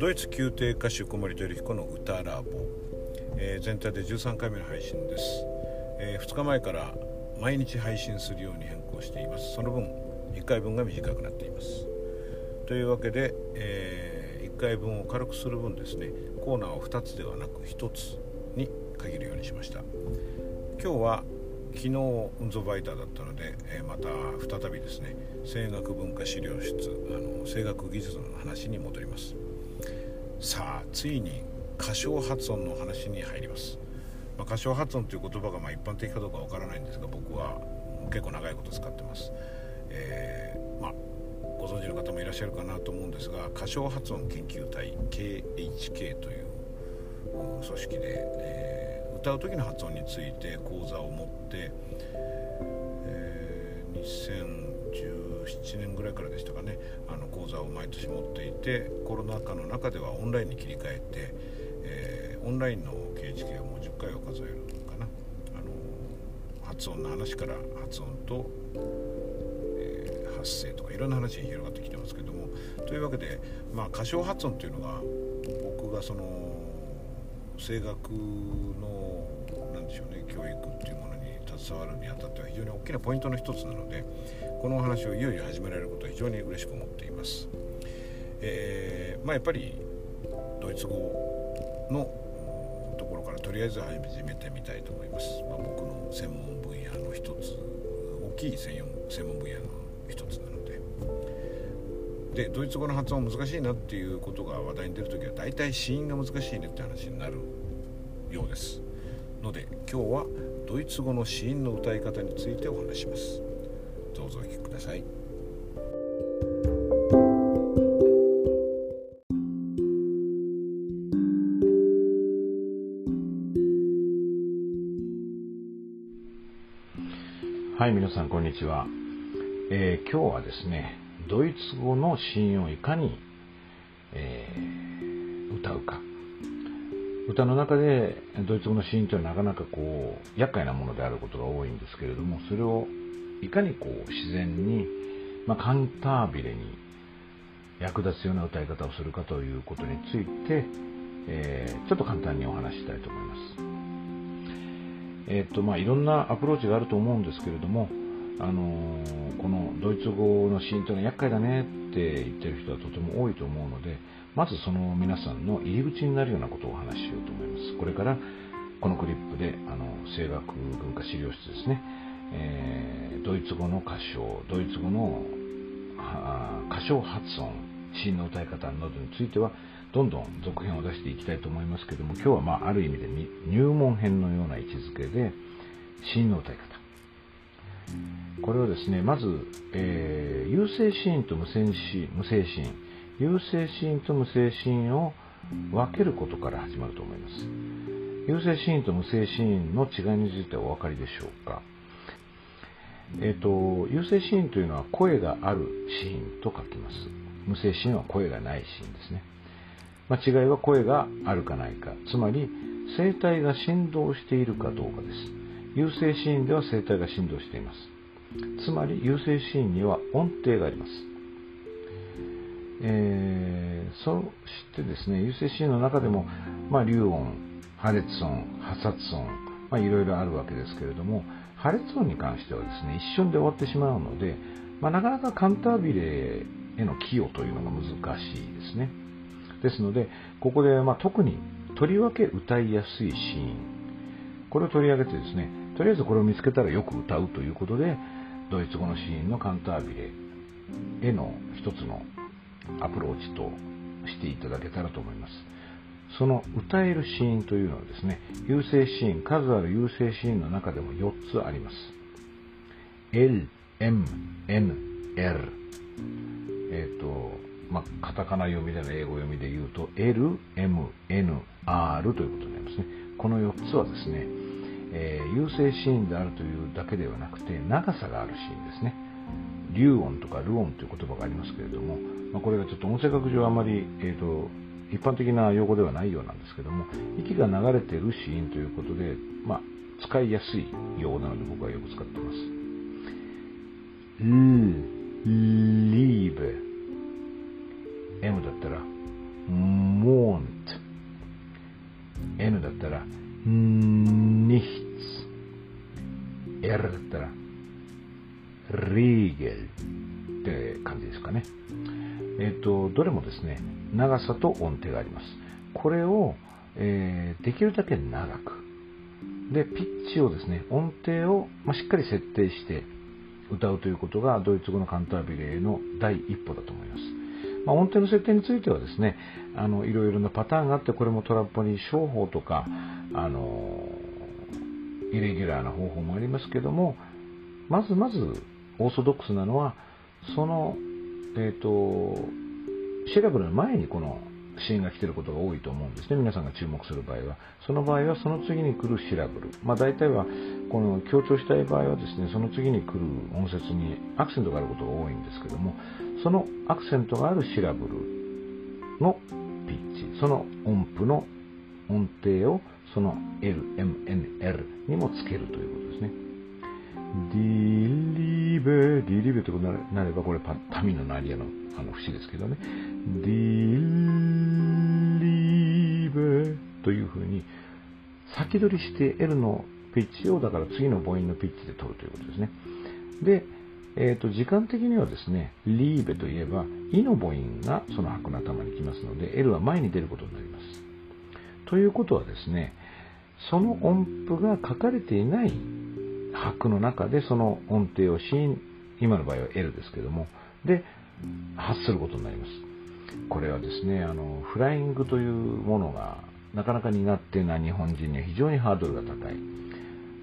ドイツ宮廷歌手小森照彦の歌ラボ、えー、全体で13回目の配信です、えー、2日前から毎日配信するように変更しています。その分1回分が短くなっています。というわけで、えー、1回分を軽くする分ですねコーナーを2つではなく1つに限るようにしました。今日は昨日運送バイターだったので、えー、また再びですね声楽文化資料室あの声楽技術の話に戻ります。さあついに歌唱発音の話に入ります、まあ、歌唱発音という言葉がま一般的かどうかわからないんですが僕は結構長いこと使ってます、えー、まあ、ご存知の方もいらっしゃるかなと思うんですが歌唱発音研究隊 KHK という組織で、えー歌う時の発音について講座を持って、えー、7年ぐらいからでしたかね。あの講座を毎年持っていてコロナ禍の中ではオンラインに切り替えて、えー、オンラインの KHK はもう10回を数えるかな。あの発音の話から発音と、えー、発声とかいろんな話に広がってきてますけども。というわけで、まあ、歌唱発音っていうのが僕がその声楽の何でしょうね教育っていうものに携わるにあたっては非常に大きなポイントの一つなのでこのお話をいよいよ始められることは非常に嬉しく思っています。えー、まあ、やっぱりドイツ語のところからとりあえず始めてみたいと思います。まあ、僕の専門分野の一つ大きい専門分野の一つなので。でドイツ語の発音難しいなっていうことが話題に出る時は大体子音が難しいねって話になるようですので今日はドイツ語の子音の歌い方についてお話しますどうぞお聞きください。はい皆さんこんにちは、えー、今日はですねドイツ語の子音をいかに、えー、歌うか。歌の中でドイツ語の子音というのはなかなかこう厄介なものであることが多いんですけれどもそれをいかにこう自然に、まあ、カンタービレに役立つような歌い方をするかということについて、えー、ちょっと簡単にお話ししたいと思います。えっ、とまあいろんなアプローチがあると思うんですけれどもあのー、このドイツ語のシーンというのは厄介だねって言ってる人はとても多いと思うのでまずその皆さんの入り口になるようなことをお話ししようと思いますこれからこのクリップであの声楽文化資料室ですね、えー、ドイツ語の歌唱ドイツ語の歌唱発音シーンの歌い方などについてはどんどん続編を出していきたいと思いますけども今日はまあある意味で入門編のような位置づけでシーンの歌い方これはですね、まず、えー、有性シーンと無性シーン、無性シーン、有性シーンと無性シーンを分けることから始まると思います。有性シーンと無性シーンの違いについてはお分かりでしょうか？えっ、ー、と、有性シーンというのは声があるシーンと書きます。無性シーンは声がないシーンですね。まあ、違いは声があるかないか、つまり声帯が振動しているかどうかです。有性シーンでは声帯が振動しています。つまり有性シーンには音程があります。えー、そしてですね、有性シーンの中でも、まあ、流音、破裂音、破殺音、まあ、いろいろあるわけですけれども、破裂音に関してはですね、一瞬で終わってしまうので、まあ、なかなかカンタービレへの寄与というのが難しいですね。ですので、ここでま特にとりわけ歌いやすいシーン、これを取り上げてですね、とりあえずこれを見つけたらよく歌うということで、ドイツ語のシーンのカンタービレへの一つのアプローチとしていただけたらと思います。その歌えるシーンというのはですね、優勢シーン、数ある優勢シーンの中でも4つあります。L、M、N、L。えっ、ー、と、まあ、カタカナ読みでの英語読みで言うと、L、M、N、R ということになりますね。この4つはですね、えー、優勢シーンであるというだけではなくて長さがあるシーンですね流音とかル音という言葉がありますけれども、まあ、これがちょっと音声学上あまり、えーと、一般的な用語ではないようなんですけども息が流れてるシーンということで、まあ、使いやすい用語なので僕はよく使っています。リーえっ、ー、と、どれもですね、長さと音程があります。これを、えー、できるだけ長く。で、ピッチをですね、音程を、まあ、しっかり設定して歌うということがドイツ語のカンタービレーの第一歩だと思います。まあ、音程の設定についてはですね、あの、いろいろなパターンがあって、これもトラッポニー商法とか、あの、イレギュラーな方法もありますけども、まずまずオーソドックスなのは、その、えっ、ー、と、シラブルの前にこのシーンが来てることが多いと思うんですね。皆さんが注目する場合は。その場合はその次に来るシラブル。まあ大体は、この強調したい場合はですね、その次に来る音節にアクセントがあることが多いんですけども、そのアクセントがあるシラブルのピッチ、その音符の音程をその L、M、N、L にもつけるということですね。ディリベ、ディリベとなれば、これパタミのナリアのあの節ですけどね。ディリベというふうに先取りして L のピッチをだから次の母音のピッチで取るということですね。で、えーと、時間的にはですね、リーベといえば、イの母音がその拍の頭に来ますので、L は前に出ることになります。ということはですね、その音符が書かれていない拍の中でその音程をーン、今の場合は L ですけども、で、発することになります。これはですね、あの、フライングというものがなかなか苦手な日本人には非常にハードルが高い。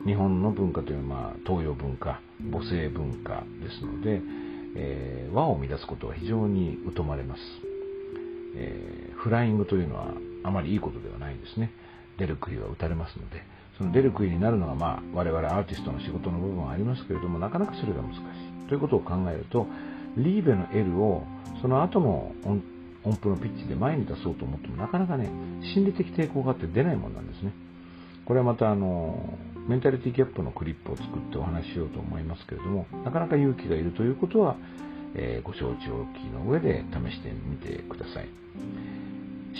日本の文化というのは、まあ、東洋文化、母性文化ですので、えー、和を乱すことは非常に疎まれます。えー、フライングというのはあまりいいことではないんですね。出る杭は打たれますので、その出る杭になるのが、まあ、我々アーティストの仕事の部分はありますけれども、なかなかそれが難しい。ということを考えると、リーベの L をその後の音符のピッチで前に出そうと思ってもなかなかね、心理的抵抗があって出ないものなんですね。これはまたあの、メンタリティギャップのクリップを作ってお話ししようと思いますけれども、なかなか勇気がいるということは、えー、ご承知おきの上で試してみてください。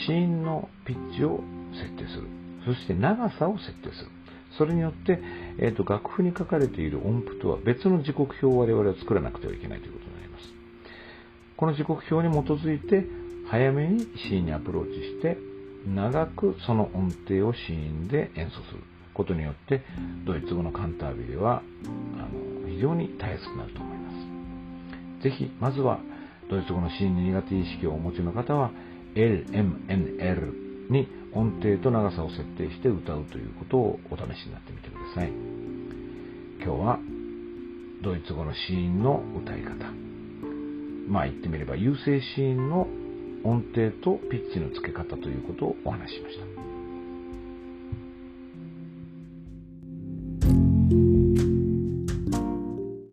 子音のピッチを設定する。そして長さを設定する。それによって、えーと、楽譜に書かれている音符とは別の時刻表を我々は作らなくてはいけないということになります。この時刻表に基づいて、早めに子音にアプローチして、長くその音程を子音で演奏することによって、ドイツ語のカンタービレはあの非常にたやすくなると思います。ぜひ、まずは、ドイツ語の子音に苦手意識をお持ちの方は、L、M、N、L に音程と長さを設定して歌うということをお試しになってみてください。今日はドイツ語の子音の歌い方。まあ言ってみれば優勢子音の音程とピッチの付け方ということをお話ししました。